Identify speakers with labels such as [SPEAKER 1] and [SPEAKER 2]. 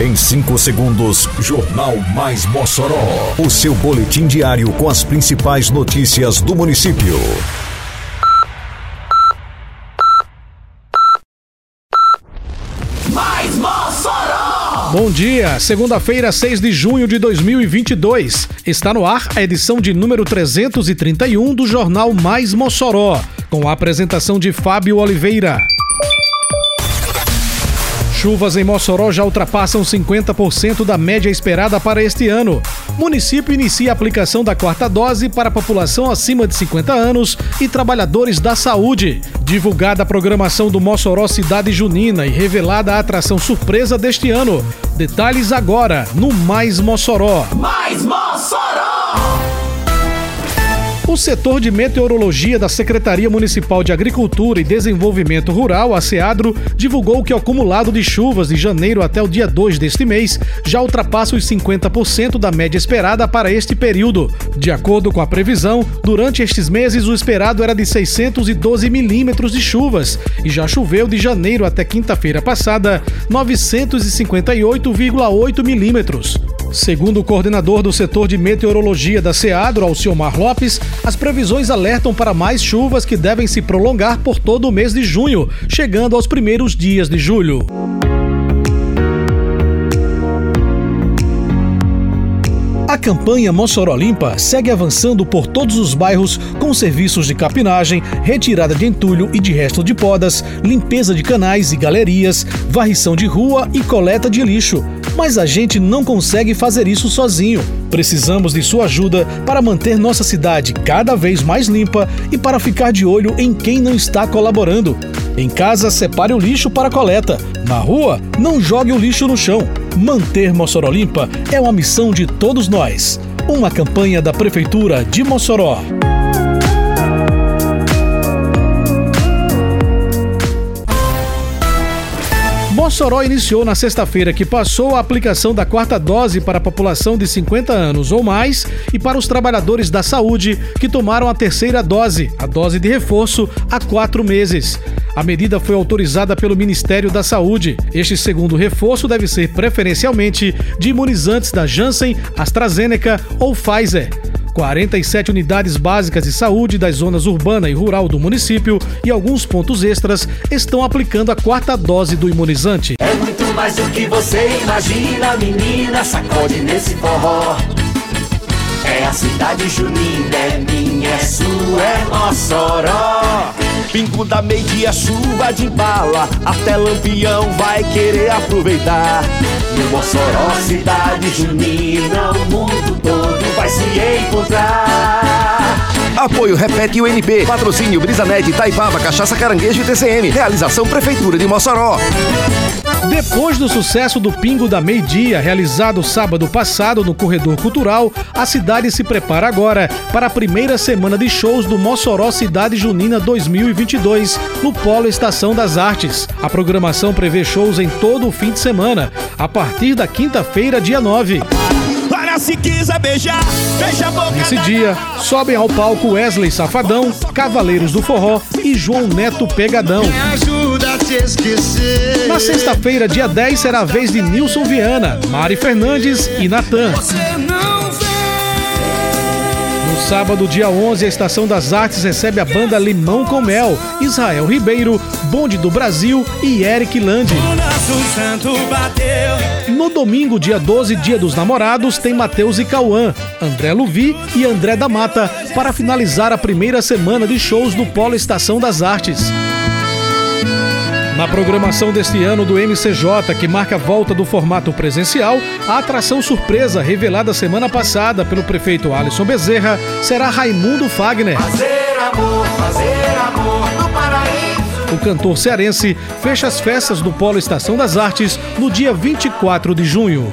[SPEAKER 1] Em 5 segundos, Jornal Mais Mossoró. O seu boletim diário com as principais notícias do município.
[SPEAKER 2] Mais Mossoró!
[SPEAKER 3] Bom dia, segunda-feira, 6 de junho de 2022. Está no ar a edição de número 331 do Jornal Mais Mossoró, com a apresentação de Fábio Oliveira. Chuvas em Mossoró já ultrapassam 50% da média esperada para este ano. Município inicia a aplicação da quarta dose para a população acima de 50 anos e trabalhadores da saúde. Divulgada a programação do Mossoró Cidade Junina e revelada a atração surpresa deste ano. Detalhes agora no Mais Mossoró.
[SPEAKER 2] Mais Mossoró!
[SPEAKER 3] O setor de meteorologia da Secretaria Municipal de Agricultura e Desenvolvimento Rural, a SEADRO, divulgou que o acumulado de chuvas de janeiro até o dia 2 deste mês já ultrapassa os 50% da média esperada para este período. De acordo com a previsão, durante estes meses o esperado era de 612 milímetros de chuvas e já choveu de janeiro até quinta-feira passada 958,8 milímetros. Segundo o coordenador do setor de meteorologia da SEADRO, Alciomar Lopes, as previsões alertam para mais chuvas que devem se prolongar por todo o mês de junho, chegando aos primeiros dias de julho. A campanha Mossoró Limpa segue avançando por todos os bairros com serviços de capinagem, retirada de entulho e de resto de podas, limpeza de canais e galerias, varrição de rua e coleta de lixo. Mas a gente não consegue fazer isso sozinho. Precisamos de sua ajuda para manter nossa cidade cada vez mais limpa e para ficar de olho em quem não está colaborando. Em casa, separe o lixo para coleta. Na rua, não jogue o lixo no chão. Manter Mossoró limpa é uma missão de todos nós. Uma campanha da Prefeitura de Mossoró. Mossoró iniciou na sexta-feira que passou a aplicação da quarta dose para a população de 50 anos ou mais e para os trabalhadores da saúde que tomaram a terceira dose, a dose de reforço, há quatro meses. A medida foi autorizada pelo Ministério da Saúde. Este segundo reforço deve ser preferencialmente de imunizantes da Janssen, AstraZeneca ou Pfizer. 47 unidades básicas de saúde das zonas urbana e rural do município e alguns pontos extras estão aplicando a quarta dose do imunizante.
[SPEAKER 2] É muito mais do que você imagina, menina, sacode nesse forró. É a cidade junina, é minha, é sua, é Mossoró. Pingo da meia-dia, chuva de bala, até lampião vai querer aproveitar. No Mossoró, cidade junina, o mundo todo vai se encontrar.
[SPEAKER 4] Apoio Repete UNP. Patrocínio Brisanet, Taipava, Cachaça Caranguejo e TCM. Realização Prefeitura de Mossoró.
[SPEAKER 3] Depois do sucesso do Pingo da Meio Dia, realizado sábado passado no Corredor Cultural, a cidade se prepara agora para a primeira semana de shows do Mossoró Cidade Junina 2022, no Polo Estação das Artes. A programação prevê shows em todo o fim de semana, a partir da quinta-feira, dia 9.
[SPEAKER 2] Se quiser beijar, beija a boca
[SPEAKER 3] Nesse
[SPEAKER 2] da
[SPEAKER 3] dia, sobem ao palco Wesley Safadão, Cavaleiros do Forró e João Neto Pegadão.
[SPEAKER 2] ajuda a te esquecer.
[SPEAKER 3] Na sexta-feira, dia 10, será a vez de Nilson Viana, Mari Fernandes e Natan. Sábado, dia 11, a Estação das Artes recebe a banda Limão com Mel, Israel Ribeiro, Bonde do Brasil e Eric Landi. No domingo, dia 12, dia dos namorados, tem Matheus e Cauã, André Luvi e André da Mata para finalizar a primeira semana de shows do Polo Estação das Artes. Na programação deste ano do MCJ, que marca a volta do formato presencial, a atração surpresa revelada semana passada pelo prefeito Alisson Bezerra será Raimundo Fagner.
[SPEAKER 2] Fazer amor, fazer amor no paraíso.
[SPEAKER 3] O cantor cearense fecha as festas do Polo Estação das Artes no dia 24 de junho.